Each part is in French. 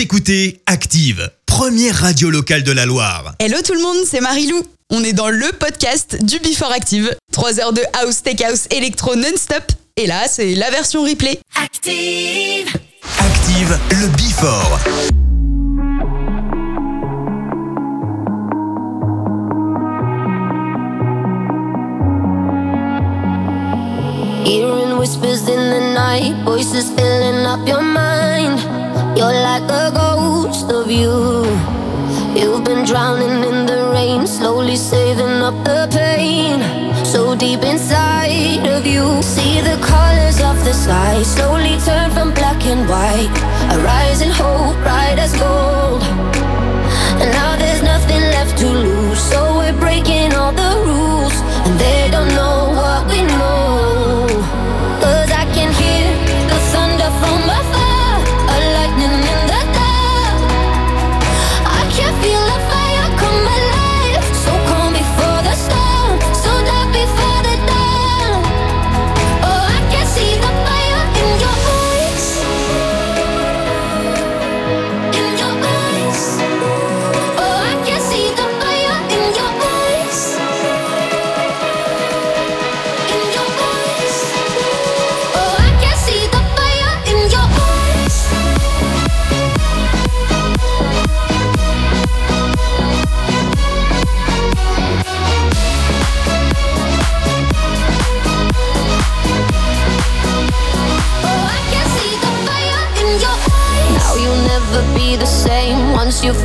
Vous écoutez Active, première radio locale de la Loire. Hello tout le monde, c'est Marilou. On est dans le podcast du Before Active. 3 heures de house, tech house, électro non-stop. Et là, c'est la version replay. Active. Active, le Before. Hearing whispers in the night, voices filling up your mind. You're like a ghost of you. You've been drowning in the rain, slowly saving up the pain. So deep inside of you, see the colors of the sky slowly turn from black and white. A rising hope, bright as gold.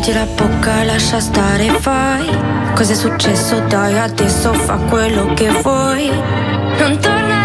Chiudi la bocca, lascia stare, fai. Cos'è successo? Dai, adesso fa quello che vuoi. Non tornare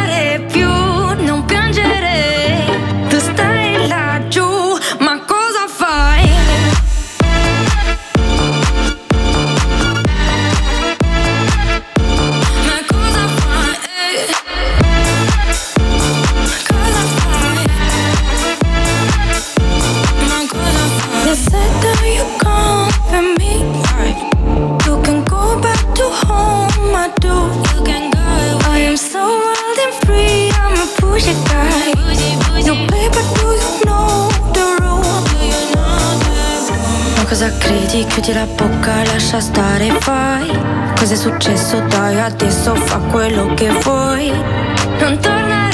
Chiudi la bocca, lascia stare, fai. Cos'è successo? Dai, adesso fa quello che vuoi. Non tornare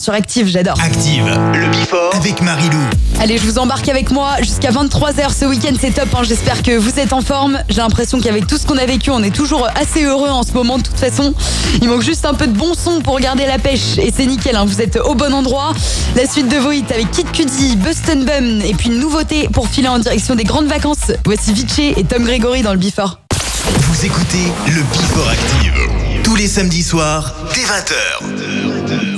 sur Active, j'adore. Active, le Before avec Marilou. Allez, je vous embarque avec moi jusqu'à 23h ce week-end, c'est top. hein. J'espère que vous êtes en forme. J'ai l'impression qu'avec tout ce qu'on a vécu, on est toujours assez heureux en ce moment de toute façon. Il manque juste un peu de bon son pour garder la pêche et c'est nickel, hein. vous êtes au bon endroit. La suite de vos hits avec Kid Cudi, Bustin Bum et puis une nouveauté pour filer en direction des grandes vacances. Voici Vichy et Tom Gregory dans le Before. Vous écoutez le Before Active. Tous les samedis soirs, dès 20h.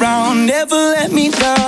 Around, never let me down.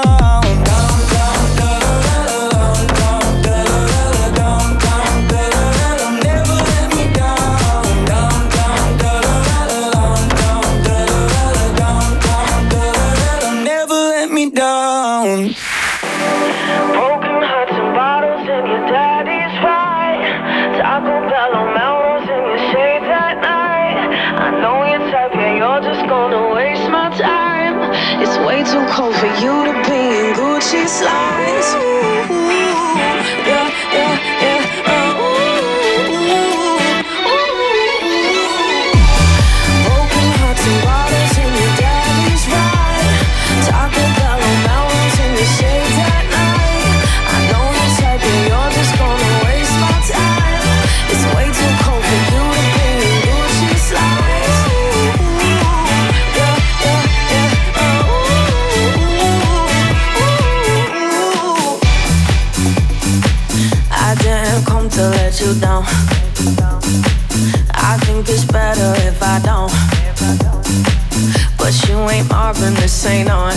Ain't on.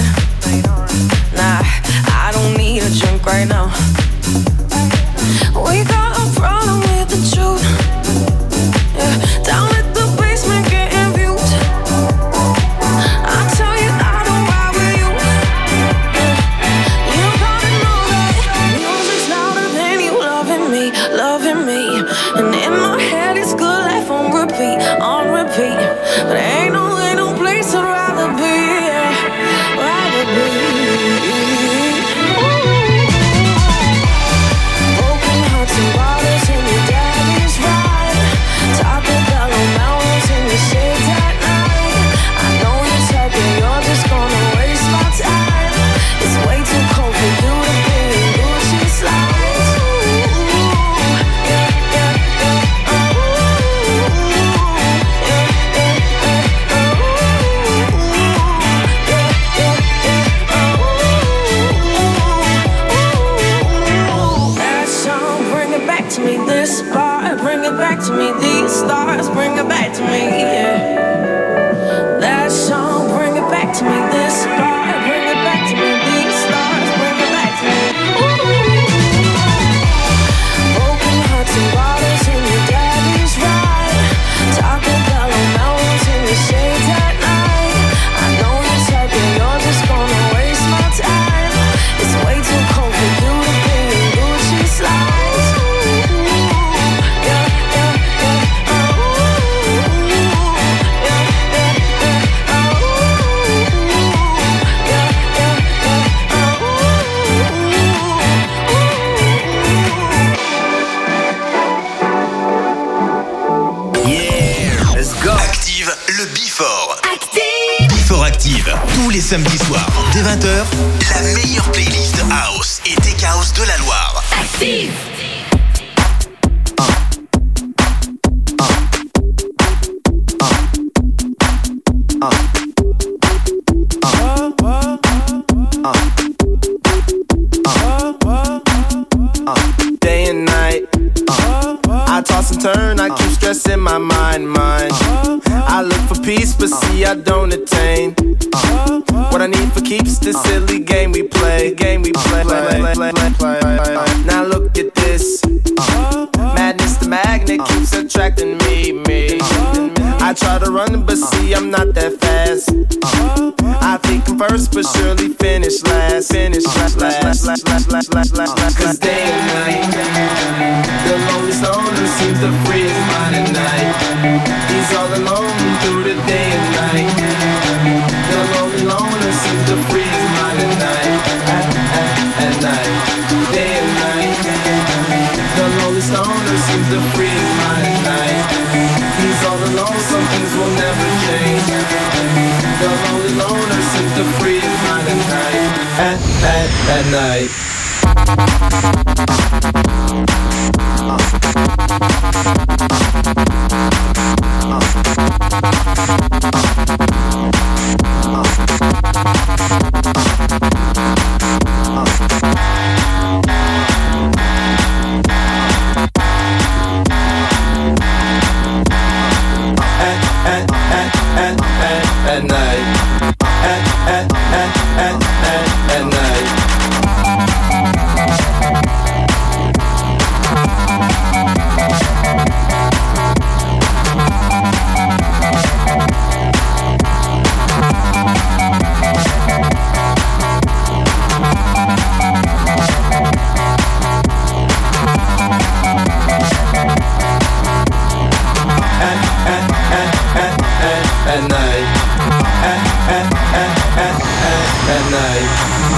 At, night.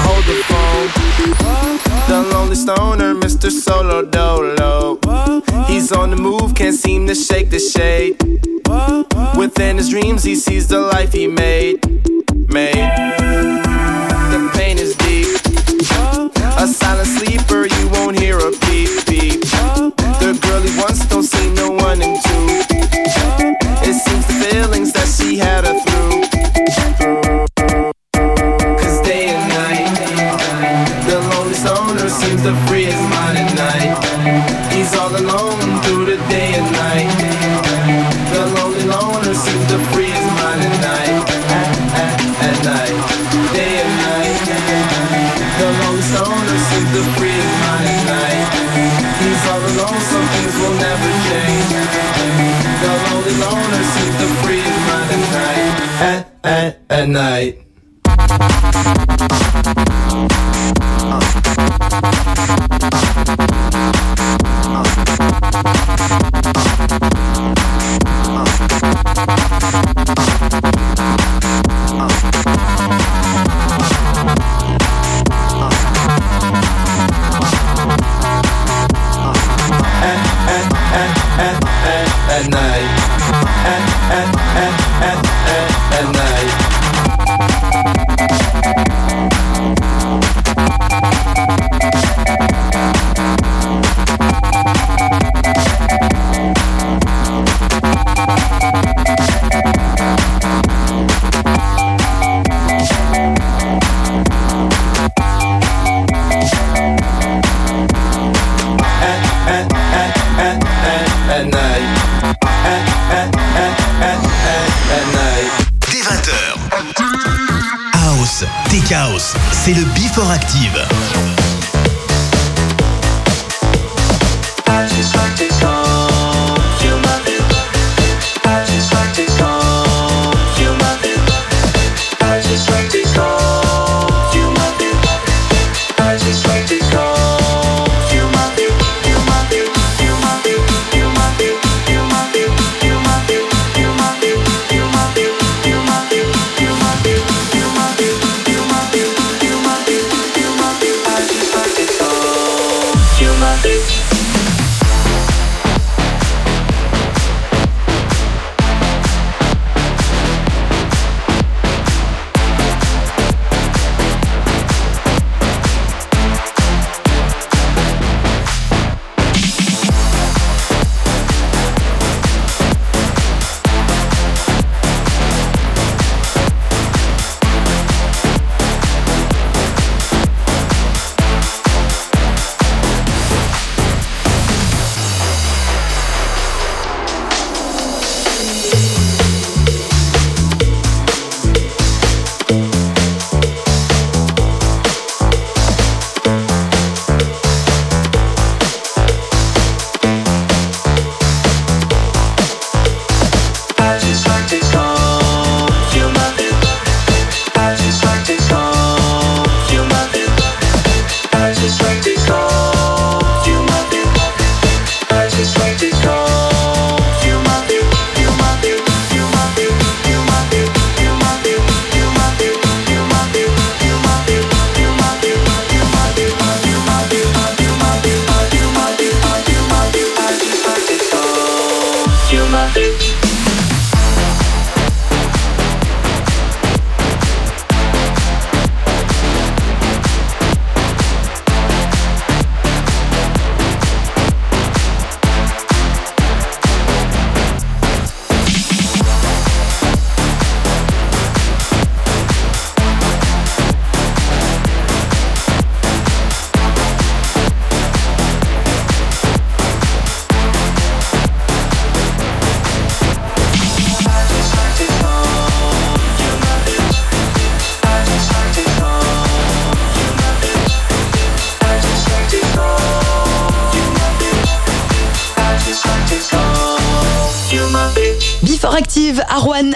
Hold the phone. The lonely stoner, Mr. Solo Dolo. He's on the move, can't seem to shake the shade. Within his dreams, he sees the life he made. Made. The pain is deep. A silent sleeper, you won't hear a beep beep. The girl he wants don't see no one in two. It seems the feelings that she had her through. Stoner seems to free his mind at night. He's all alone through the day and night. The lonely loner seems to free his mind at night. At, at, at night, day and night. The lonely stoner seems to free his mind at night. He's all alone, some things will never change. The lonely loner seems to free his mind at night. At, at, at night.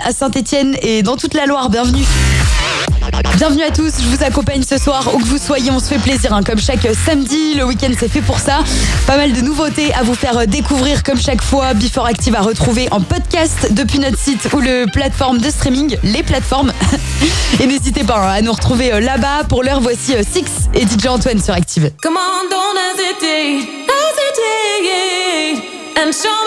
À Saint-Etienne et dans toute la Loire. Bienvenue. Bienvenue à tous, je vous accompagne ce soir, où que vous soyez, on se fait plaisir. hein. Comme chaque samedi, le week-end c'est fait pour ça. Pas mal de nouveautés à vous faire découvrir comme chaque fois. Before Active à retrouver en podcast depuis notre site ou le plateforme de streaming, les plateformes. Et n'hésitez pas hein, à nous retrouver euh, là-bas. Pour l'heure, voici euh, Six et DJ Antoine sur Active. Come on, don't and show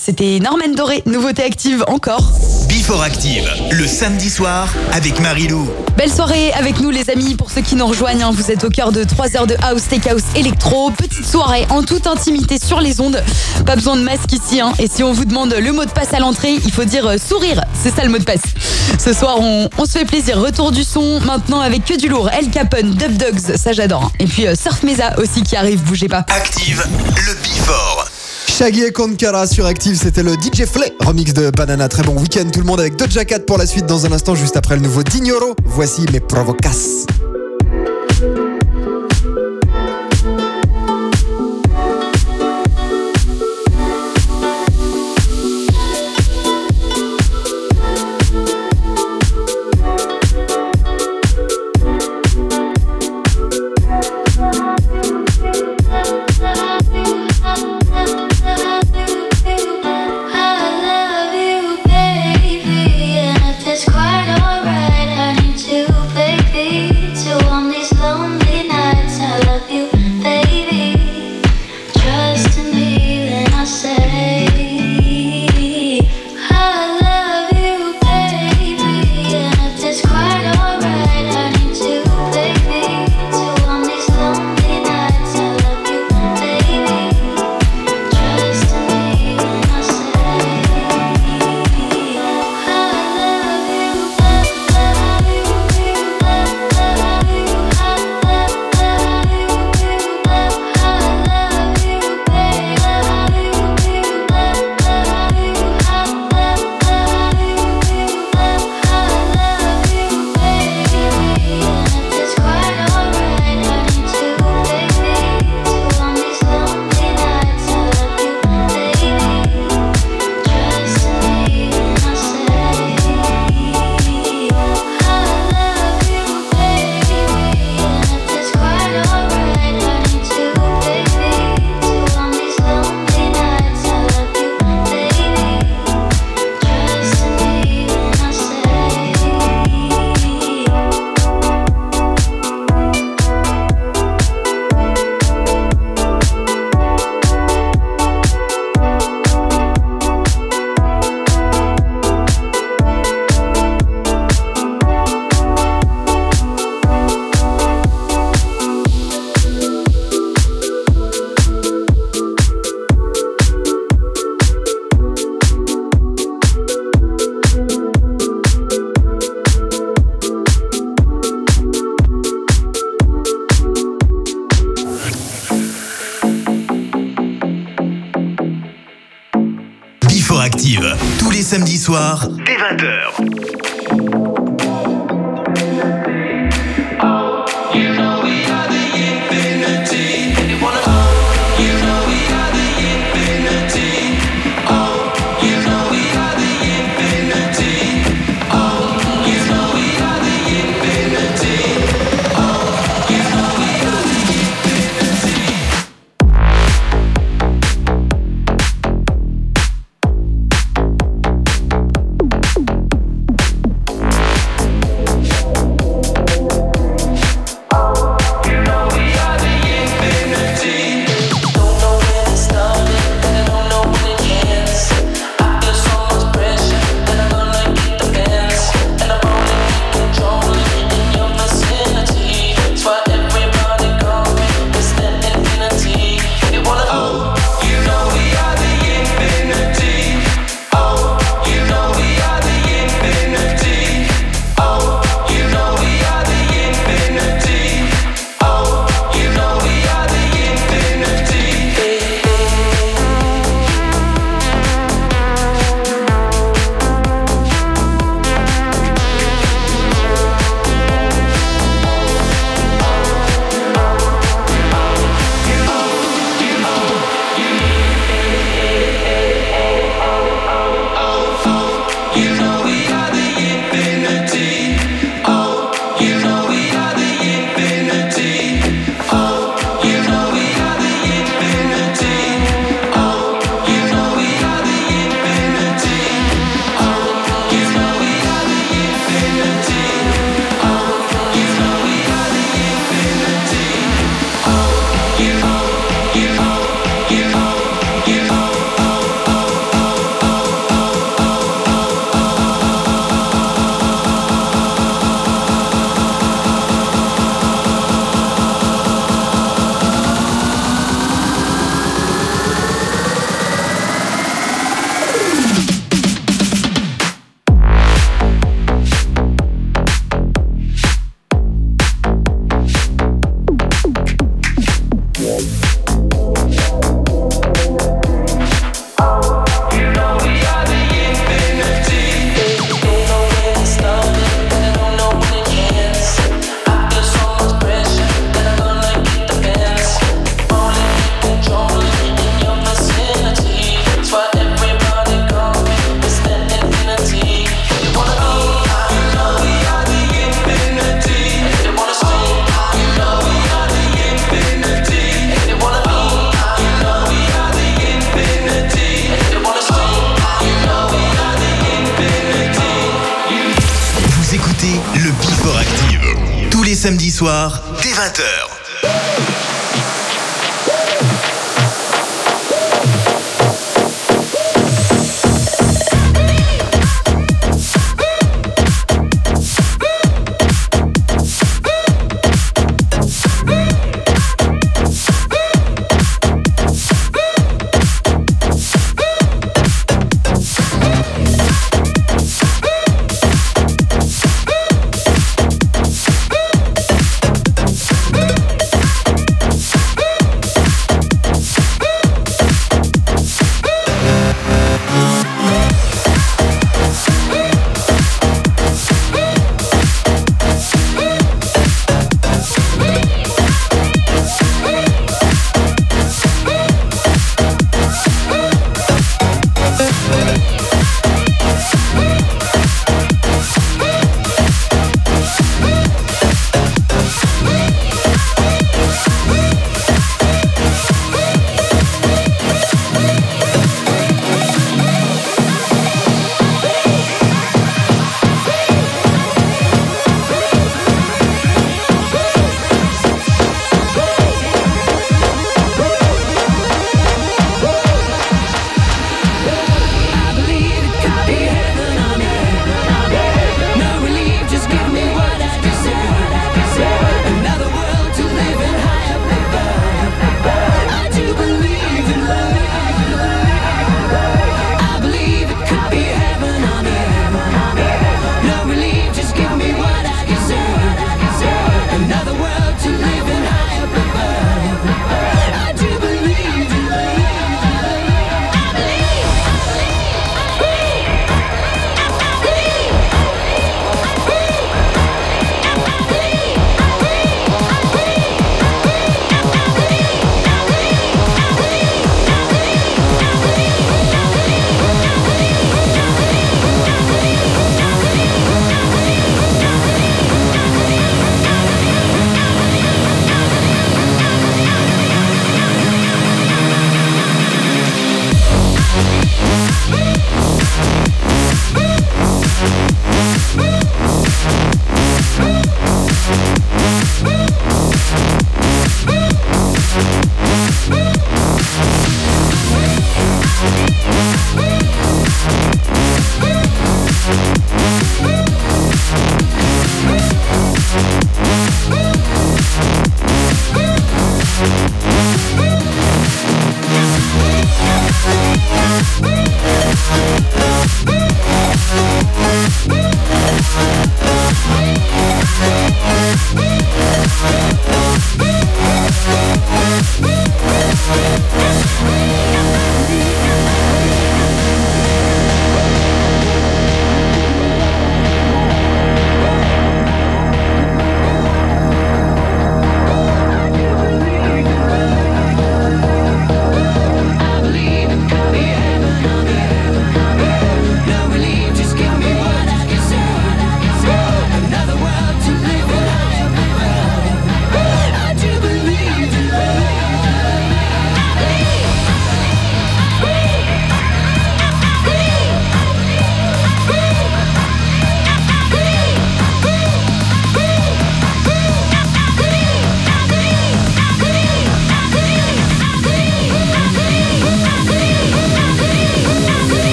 C'était Norman Doré, nouveauté active encore. Before Active, le samedi soir avec Marilou. Belle soirée avec nous les amis, pour ceux qui nous rejoignent, hein, vous êtes au cœur de 3 heures de house, take house, électro, petite soirée en toute intimité sur les ondes, pas besoin de masque ici, hein. et si on vous demande le mot de passe à l'entrée, il faut dire euh, sourire, c'est ça le mot de passe. Ce soir on, on se fait plaisir, retour du son, maintenant avec que du lourd, El Capone, Dub Dogs, ça j'adore, et puis euh, Surf Mesa aussi qui arrive, bougez pas. Active le Before. Shaggy et Konkara sur Active, c'était le DJ Flay, remix de Banana. Très bon week-end tout le monde avec Doja Cat pour la suite dans un instant, juste après le nouveau Dignoro. Voici mes provocas.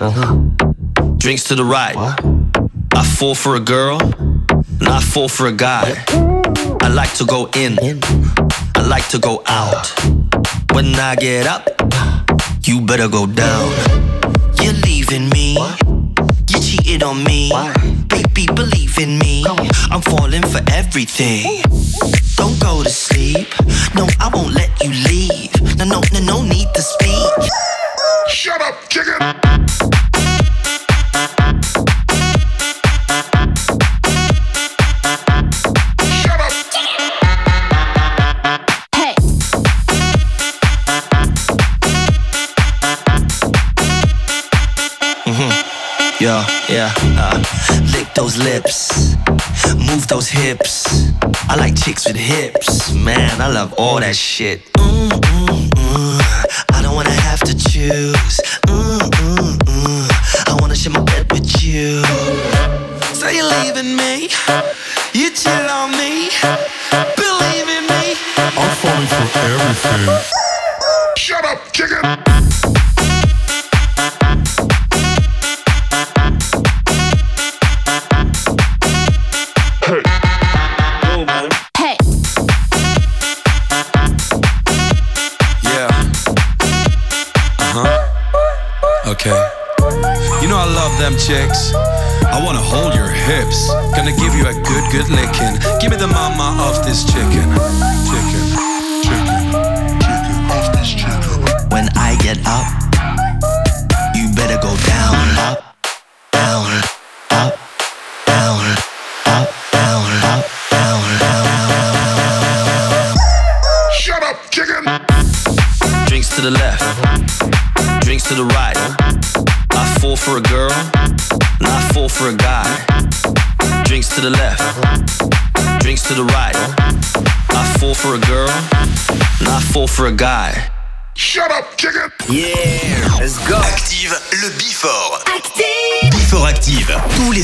Uh-huh. Drinks to the right. What? I fall for a girl, not fall for a guy. I like to go in. in. I like to go out. When I get up, you better go down. You're leaving me. What? You cheated on me. Why? Baby, believe in me. I'm falling for everything. Don't go to sleep. No, I won't let you leave. No, no, no, no need lips. Move those hips. I like chicks with hips. Man, I love all that shit. Mm, mm, mm. I don't wanna have to choose.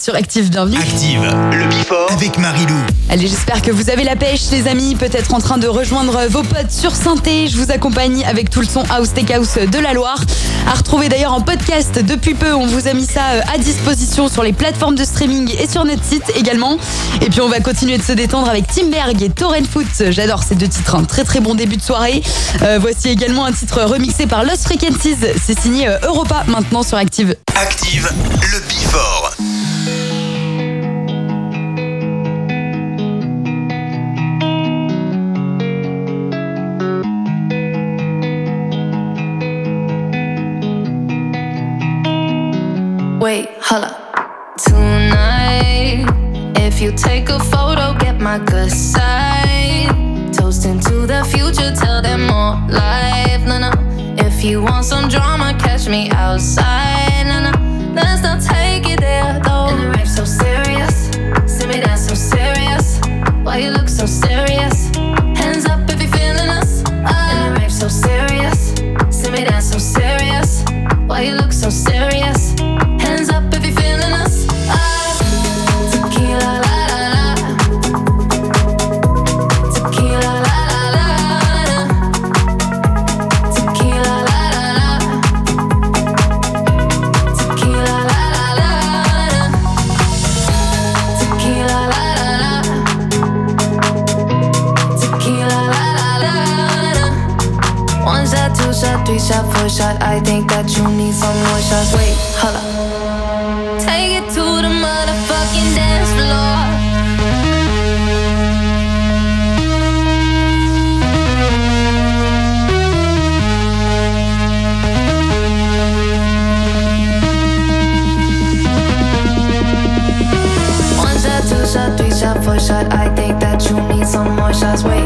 Sur Active Bienvenue. Active, le Before avec Marilou. Allez, j'espère que vous avez la pêche, les amis. Peut-être en train de rejoindre vos potes sur Synthé. Je vous accompagne avec tout le son House Tech House de la Loire. À retrouver d'ailleurs en podcast depuis peu. On vous a mis ça euh, à disposition sur les plateformes de streaming et sur notre site également. Et puis on va continuer de se détendre avec Timberg et Torrent Foot. J'adore ces deux titres. Un très très bon début de soirée. Euh, voici également un titre remixé par Lost Frequencies. C'est signé euh, Europa maintenant sur Active. Active, le Before. Holla. Tonight, if you take a photo, get my good side. Toasting to the future, tell them more life. No, no. If you want some drama, catch me outside. No, no. Let's not take it there, though. And the rape so serious. See me dance so serious. Why you look so serious? I you need some more shots. Wait, holla. Take it to the motherfucking dance floor. One shot, two shot, three shot, four shot. I think that you need some more shots. Wait,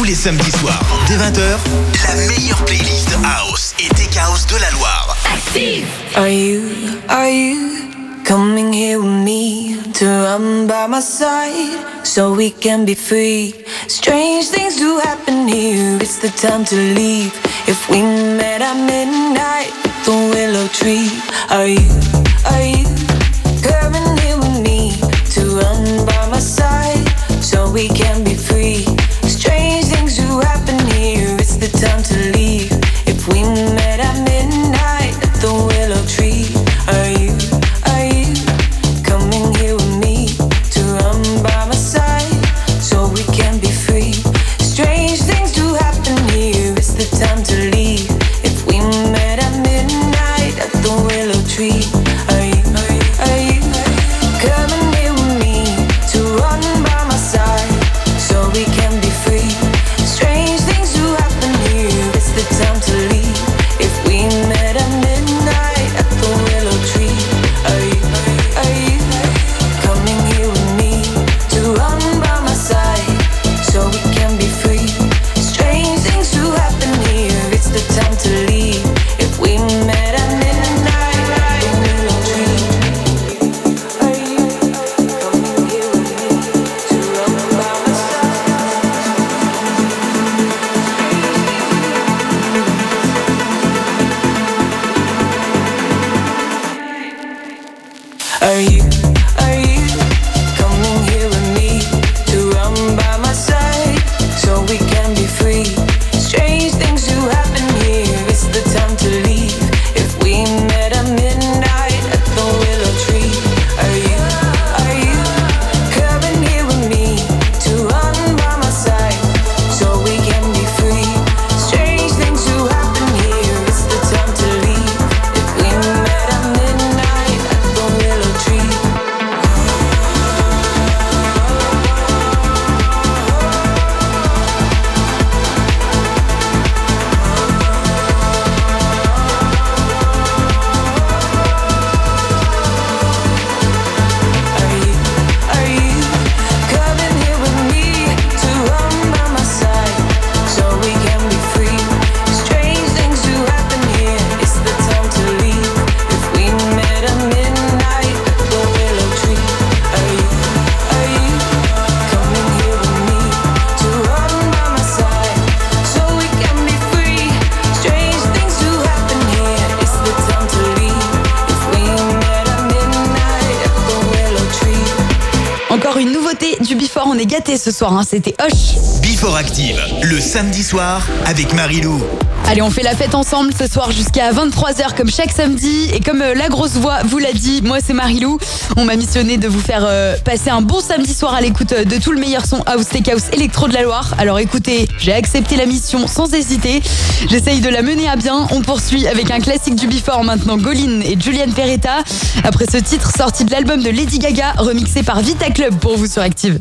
tous les samedis soirs, dès 20h, la meilleure playlist House et Tech House de la Loire. Active Are you, are you coming here with me to run by my side so we can be free? Strange things do happen here, it's the time to leave. If we met at midnight, the willow tree, are you, are you coming? soir, hein, c'était Hoche. Before Active, le samedi soir avec Marilou. Allez, on fait la fête ensemble ce soir jusqu'à 23h comme chaque samedi. Et comme euh, la grosse voix vous l'a dit, moi c'est Marilou. On m'a missionné de vous faire euh, passer un bon samedi soir à l'écoute euh, de tout le meilleur son house, tech house, électro de la Loire. Alors écoutez, j'ai accepté la mission sans hésiter. J'essaye de la mener à bien. On poursuit avec un classique du Before maintenant, Goline et Julian Peretta. Après ce titre, sorti de l'album de Lady Gaga, remixé par Vita Club pour vous sur Active.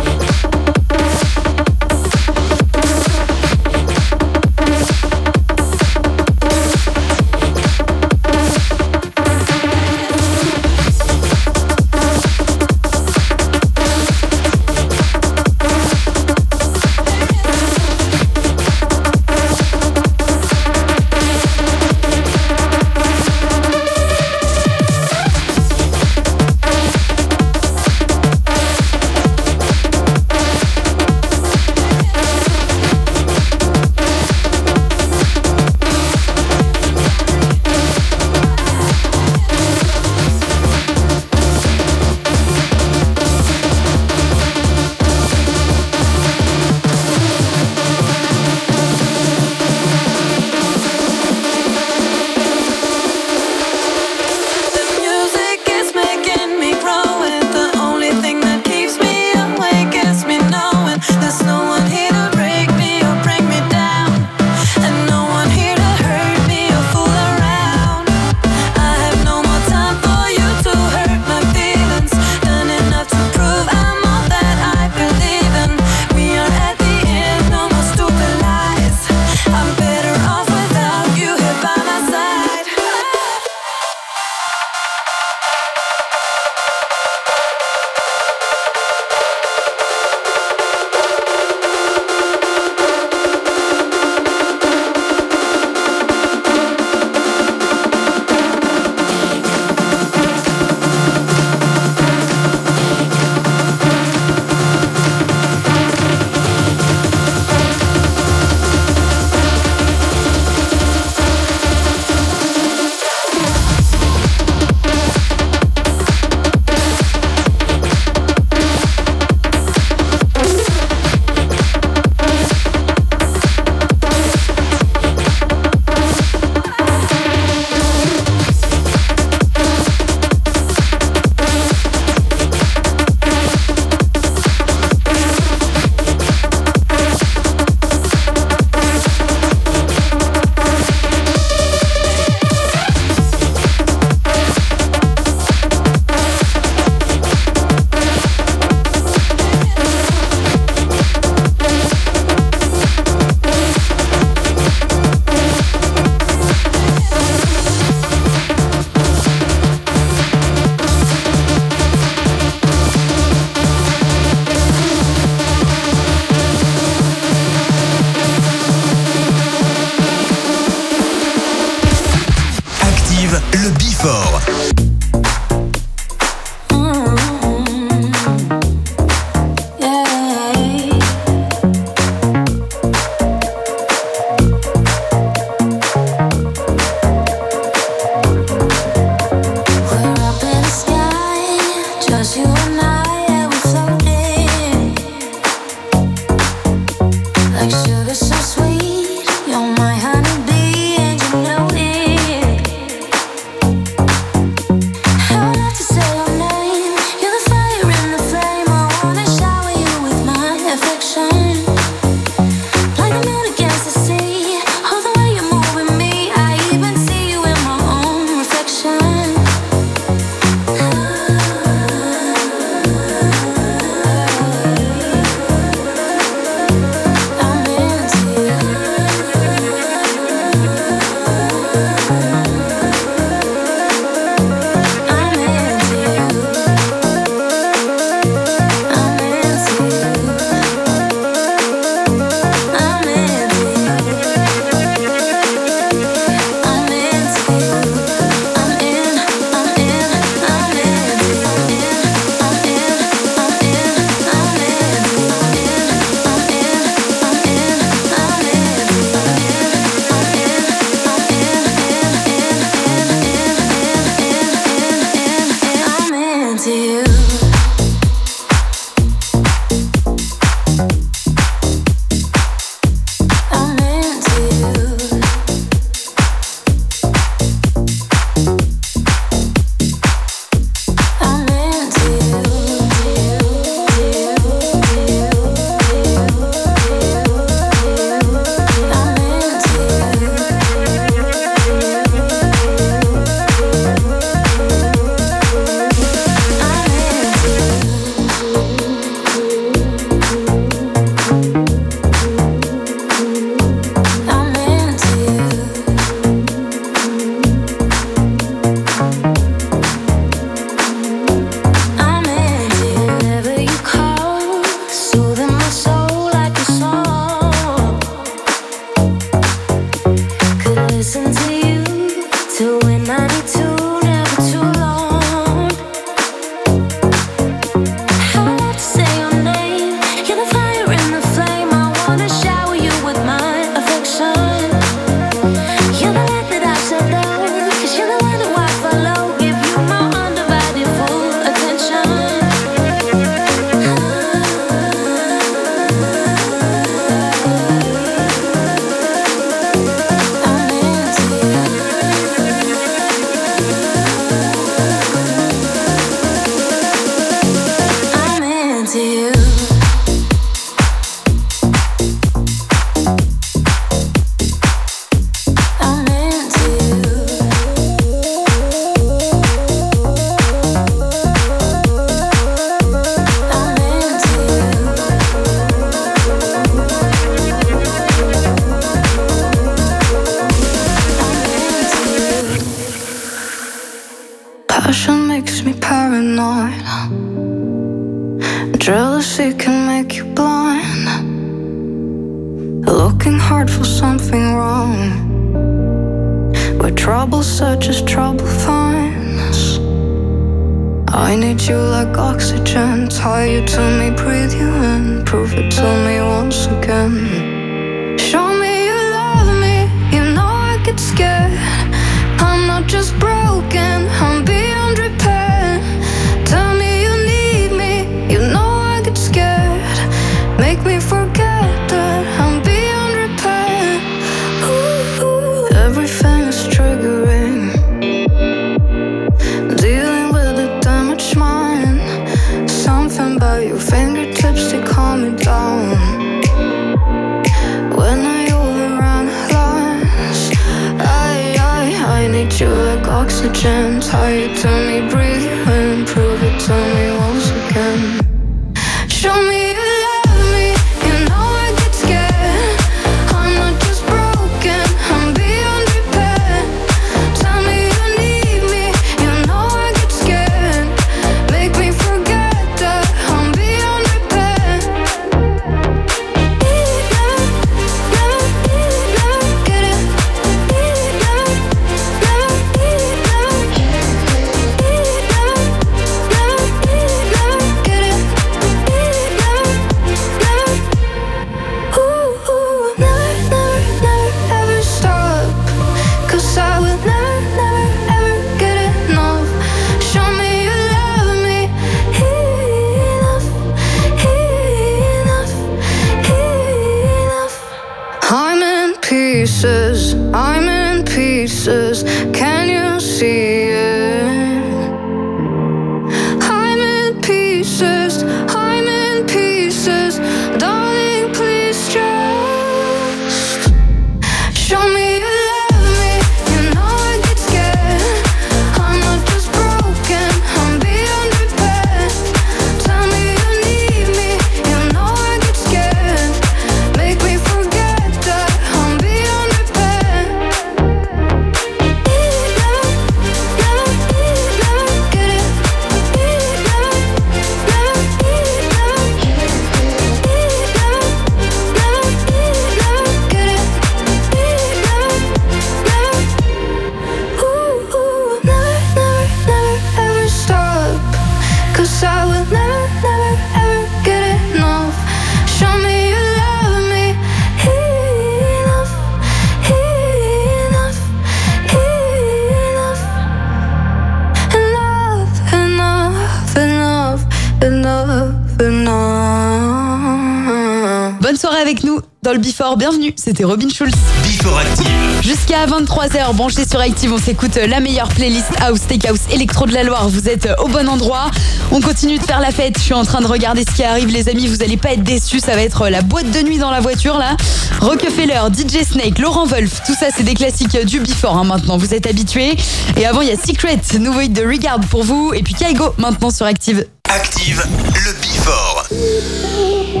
C'était Robin Schulz. Before Active. Jusqu'à 23h, branché sur Active, on s'écoute la meilleure playlist House, Take House, Electro de la Loire. Vous êtes au bon endroit. On continue de faire la fête. Je suis en train de regarder ce qui arrive, les amis. Vous allez pas être déçus. Ça va être la boîte de nuit dans la voiture, là. Rockefeller, DJ Snake, Laurent Wolf. Tout ça, c'est des classiques du Before, hein, maintenant. Vous êtes habitués. Et avant, il y a Secret, nouveau hit de Regard pour vous. Et puis Kaigo, maintenant sur Active. Active le Before.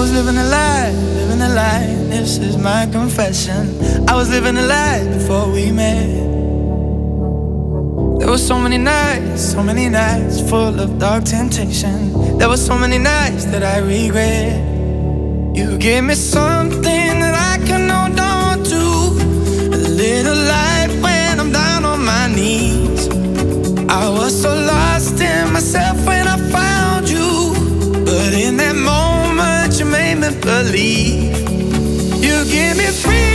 was living a lie, living a lie. This is my confession. I was living a lie before we met. There were so many nights, so many nights full of dark temptation. There were so many nights that I regret. You gave me something that I can hold on to, a little light when I'm down on my knees. I was so lost in myself when I. be. You give me freedom.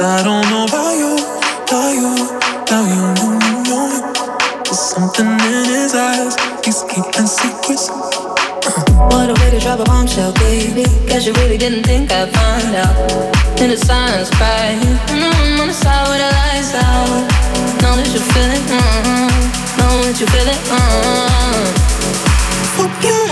Cause I don't know about you, about you, about you, you, you, you. There's something in his eyes, he's keeping secrets. Uh. What a way to drop a bombshell, baby. Guess you really didn't think I'd find out. In the silence, right? Mm-hmm, on the side with the lights out. Know that you feel it, mm-hmm. Know that mm-hmm. you feel it, mm-hmm. Forget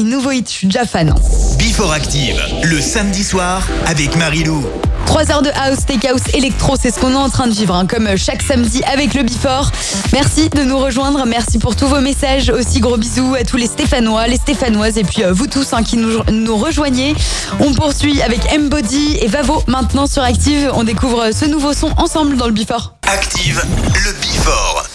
Nouveau hit, je suis déjà fan. Hein. Before Active, le samedi soir avec Marilou. 3 heures de house, take house, électro, c'est ce qu'on est en train de vivre, hein, comme euh, chaque samedi avec le Before. Merci de nous rejoindre, merci pour tous vos messages. Aussi gros bisous à tous les Stéphanois, les Stéphanoises et puis euh, vous tous hein, qui nous, rejoignez. On poursuit avec Embody et Vavo maintenant sur Active. On découvre euh, ce nouveau son ensemble dans le Before. Active, le Before.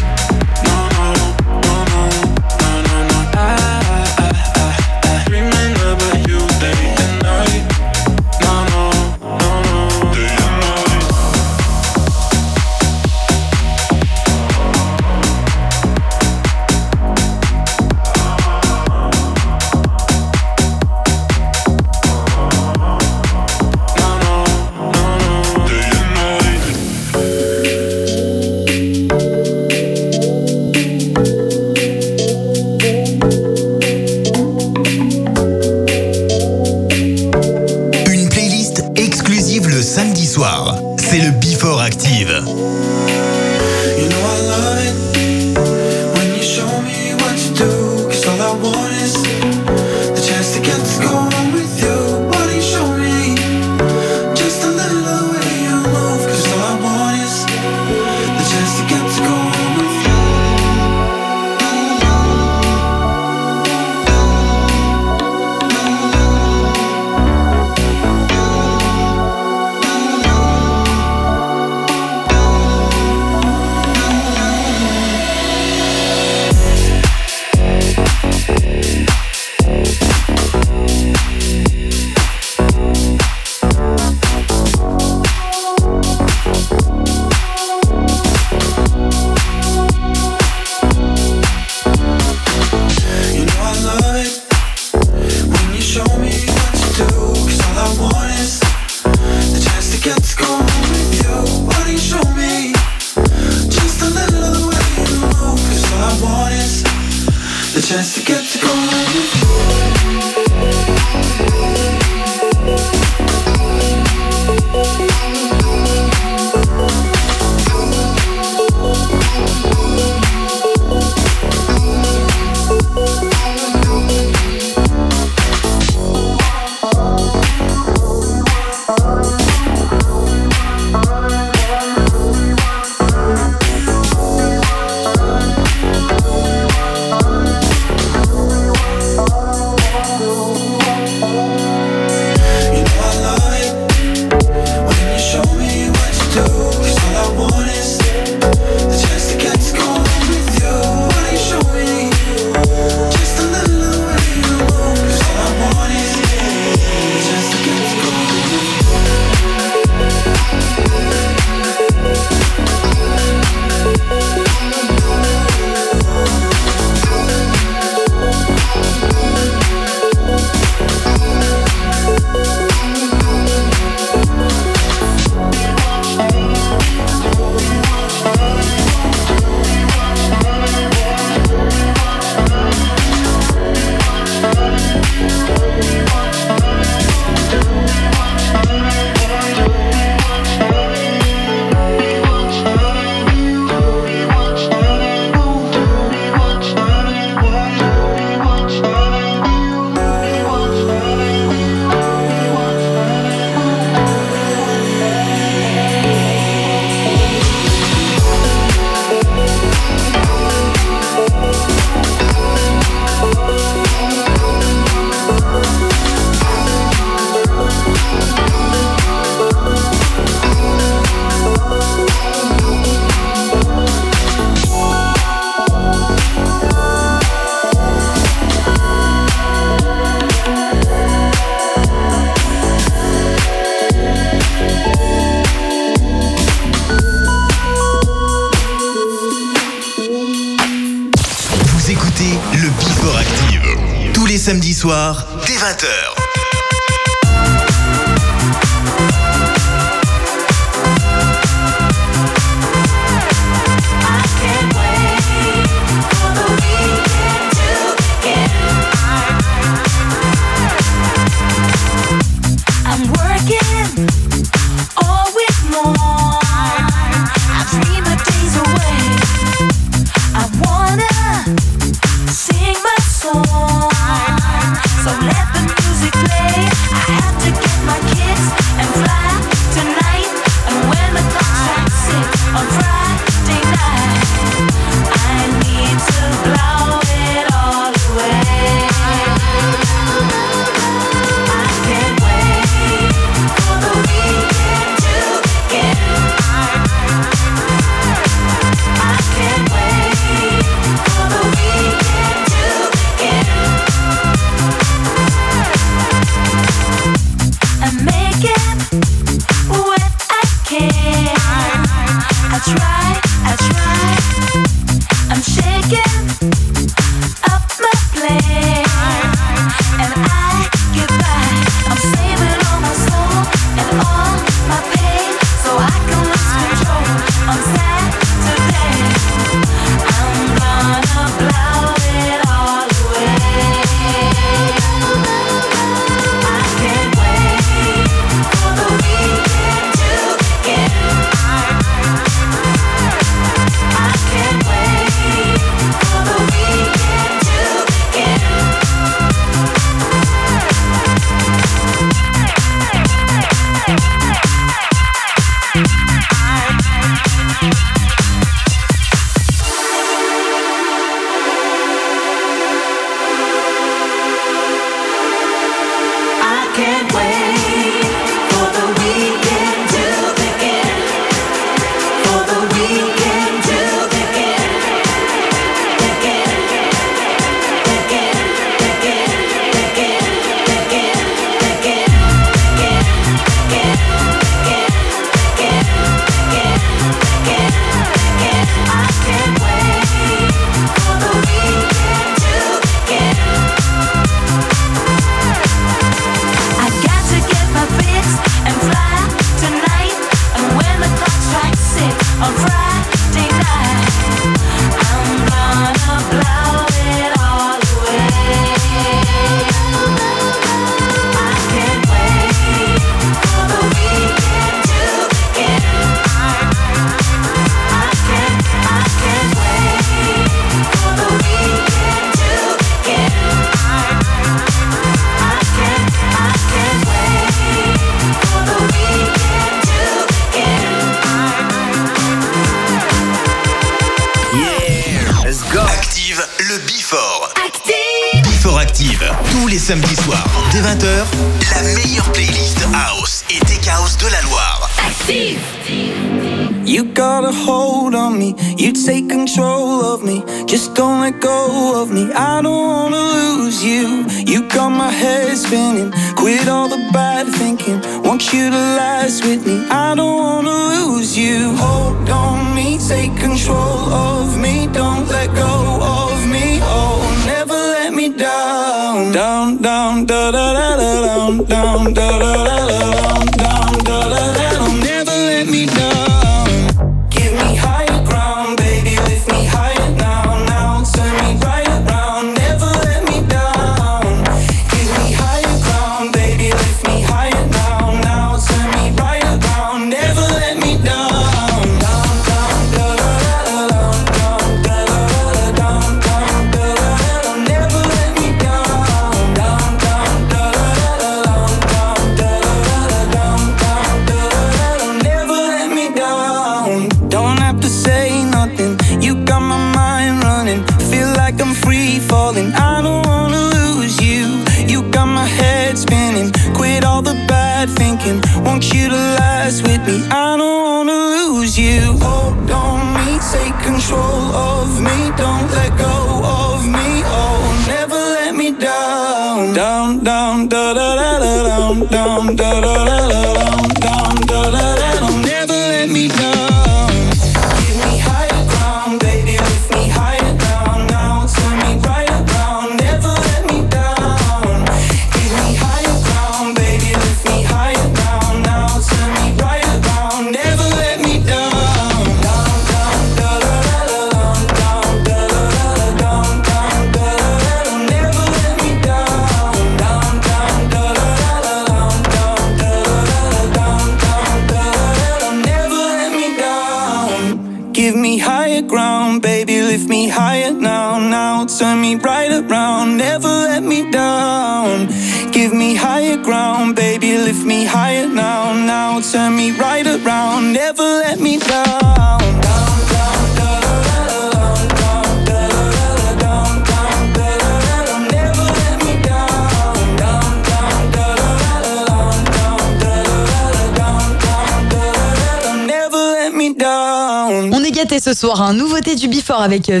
avec euh,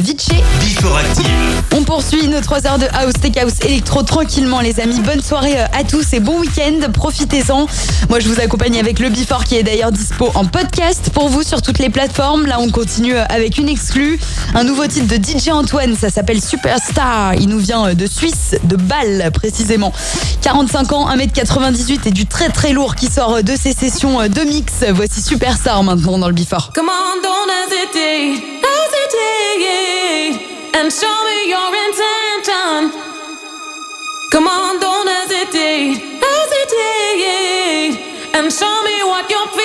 On poursuit nos 3 heures de house, tech house, électro tranquillement, les amis. Bonne soirée euh, à tous et bon week-end. Profitez-en. Moi, je vous accompagne avec le Before qui est d'ailleurs dispo en podcast pour vous sur toutes les plateformes. Là, on continue euh, avec une exclue. Un nouveau titre de DJ Antoine, ça s'appelle Superstar. Il nous vient de Suisse, de Bâle précisément. 45 ans, 1m98 et du très très lourd qui sort de ses sessions de mix. Voici Superstar maintenant dans le Before. Come on, don't hesitate. hesitate and show me your intention. Come on, don't hesitate, hesitate and show me what you're feeling.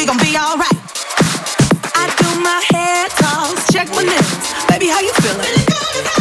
We gon' be alright. I do my head toss, check my nails, baby, how you feeling?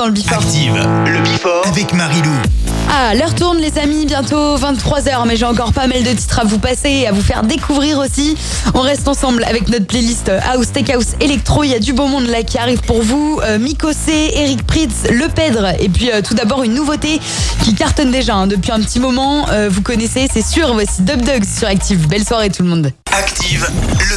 Dans le Before. Active le Before avec Marilou. Ah, l'heure tourne les amis, bientôt 23h, mais j'ai encore pas mal de titres à vous passer et à vous faire découvrir aussi. On reste ensemble avec notre playlist House, Tech House, Electro, il y a du beau monde là qui arrive pour vous. Euh, Miko C, Eric Pritz, Le Pedre, et puis euh, tout d'abord une nouveauté qui cartonne déjà hein, depuis un petit moment. Euh, vous connaissez, c'est sûr, voici Dub Dogs sur Active. Belle soirée tout le monde. Active le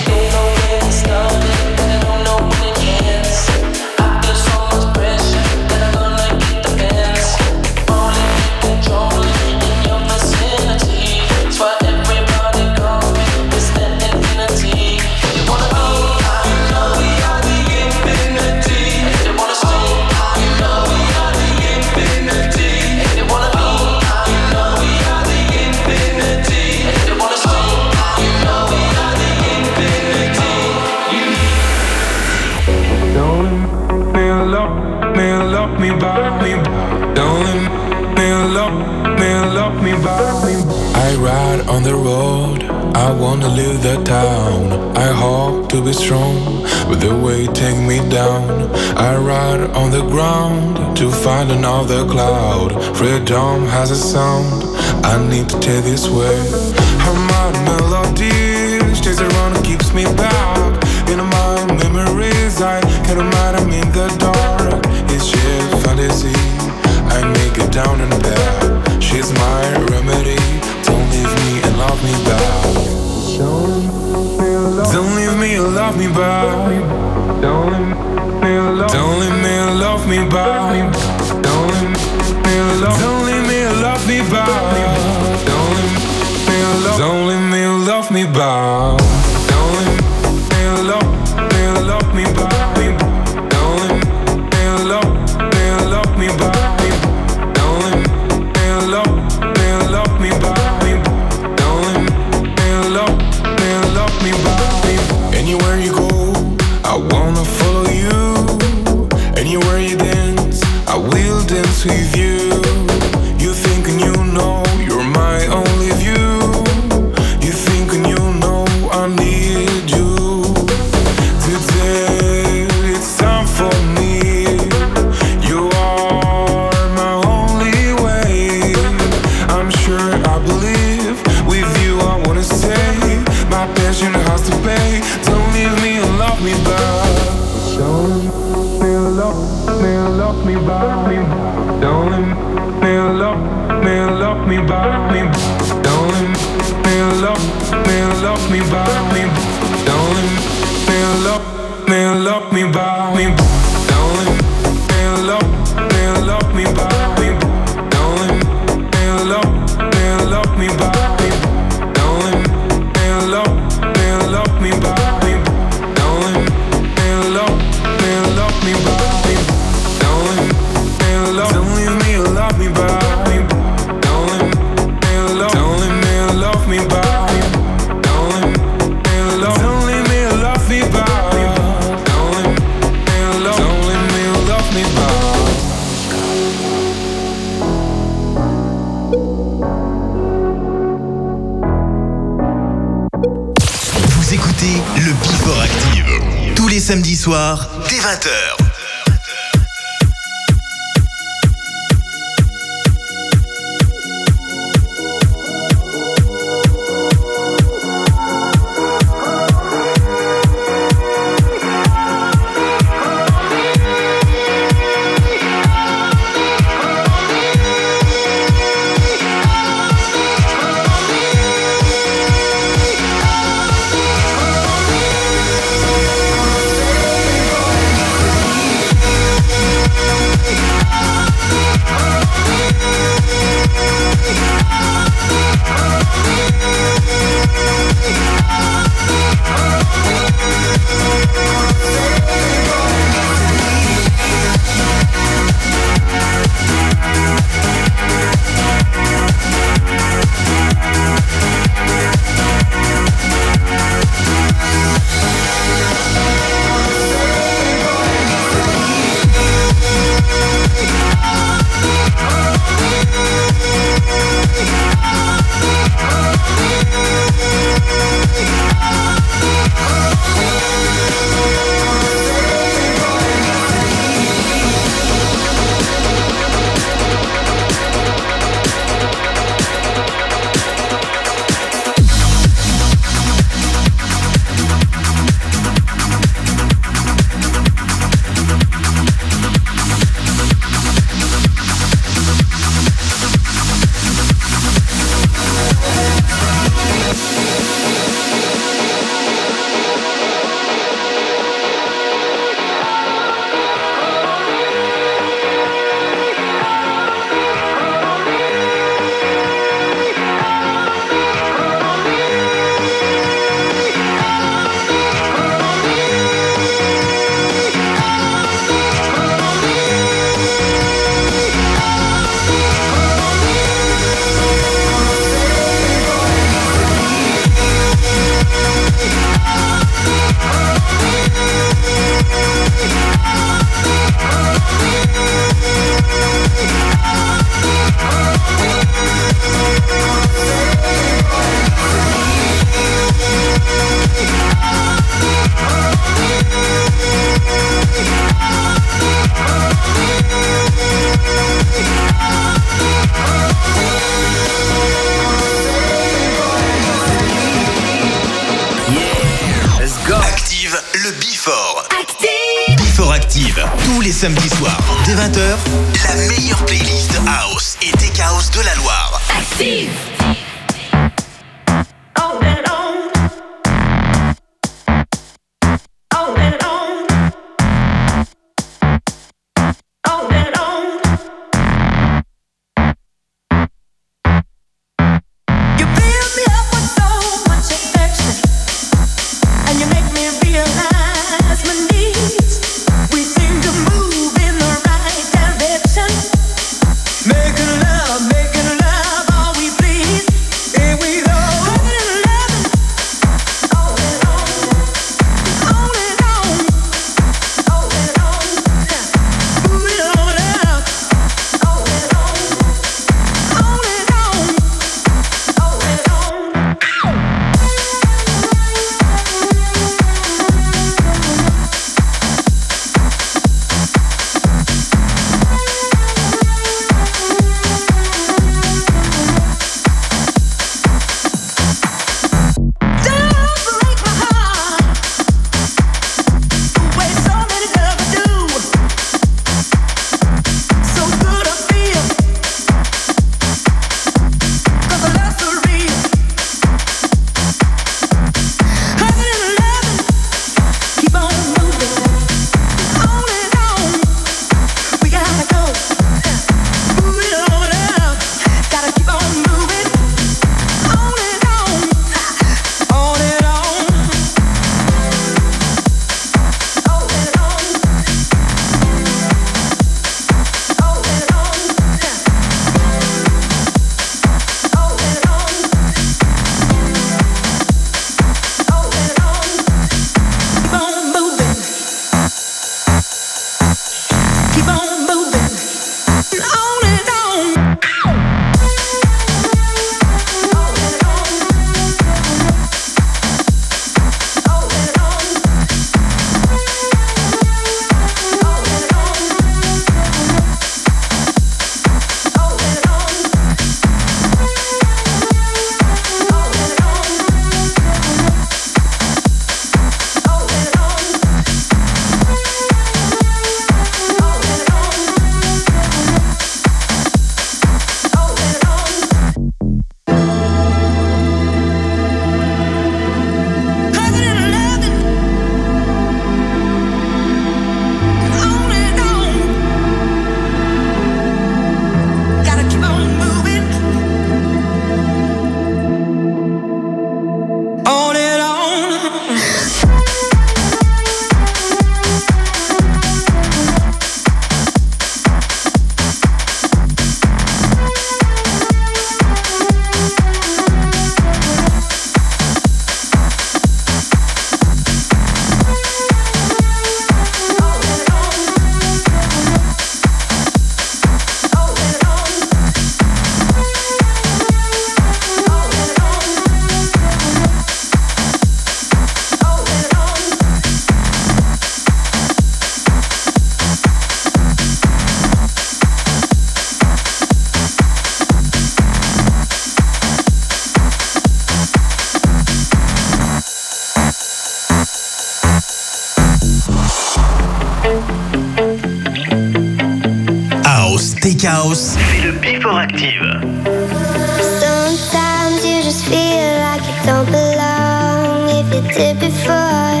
before.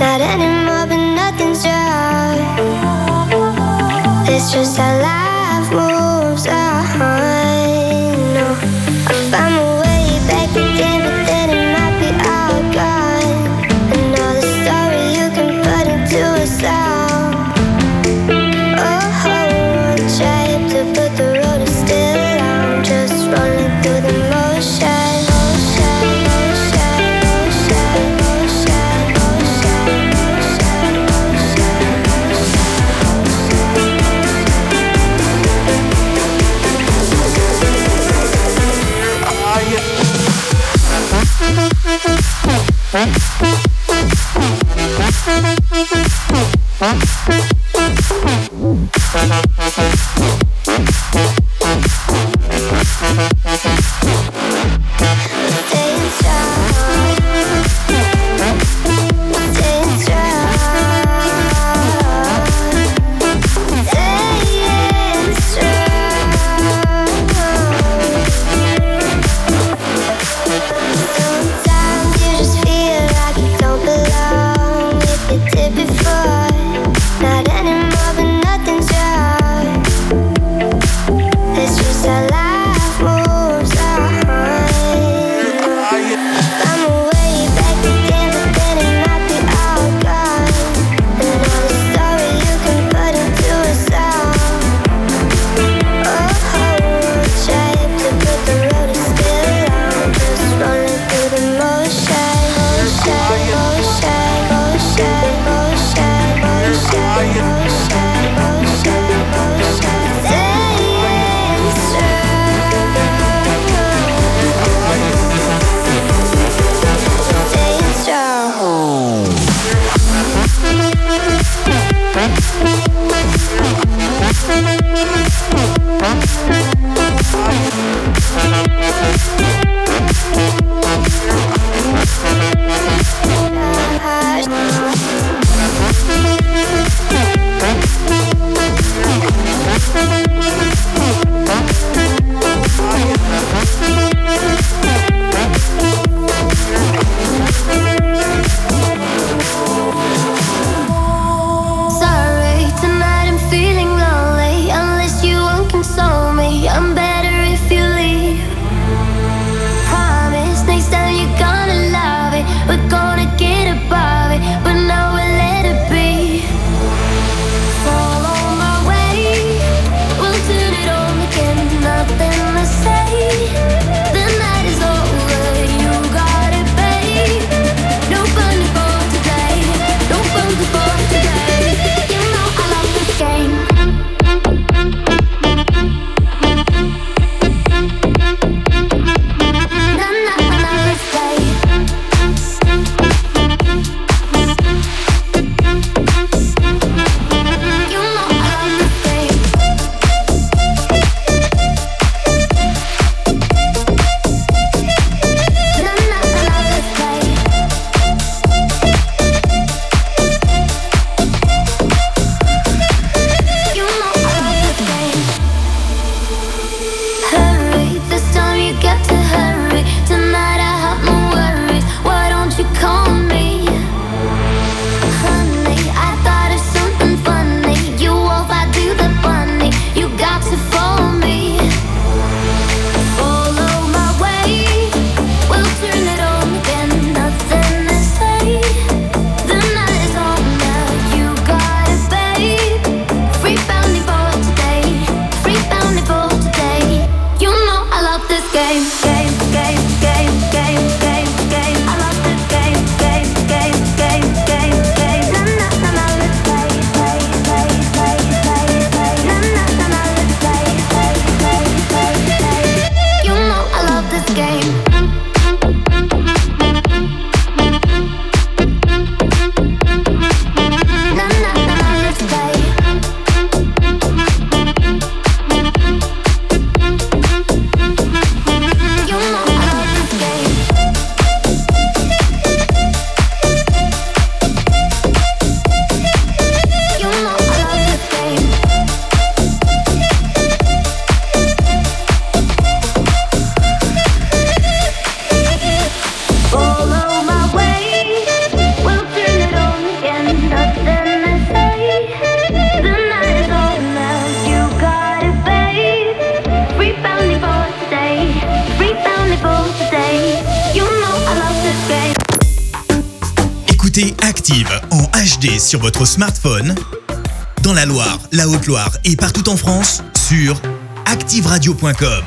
Not anymore, but nothing's. It's just how Cube.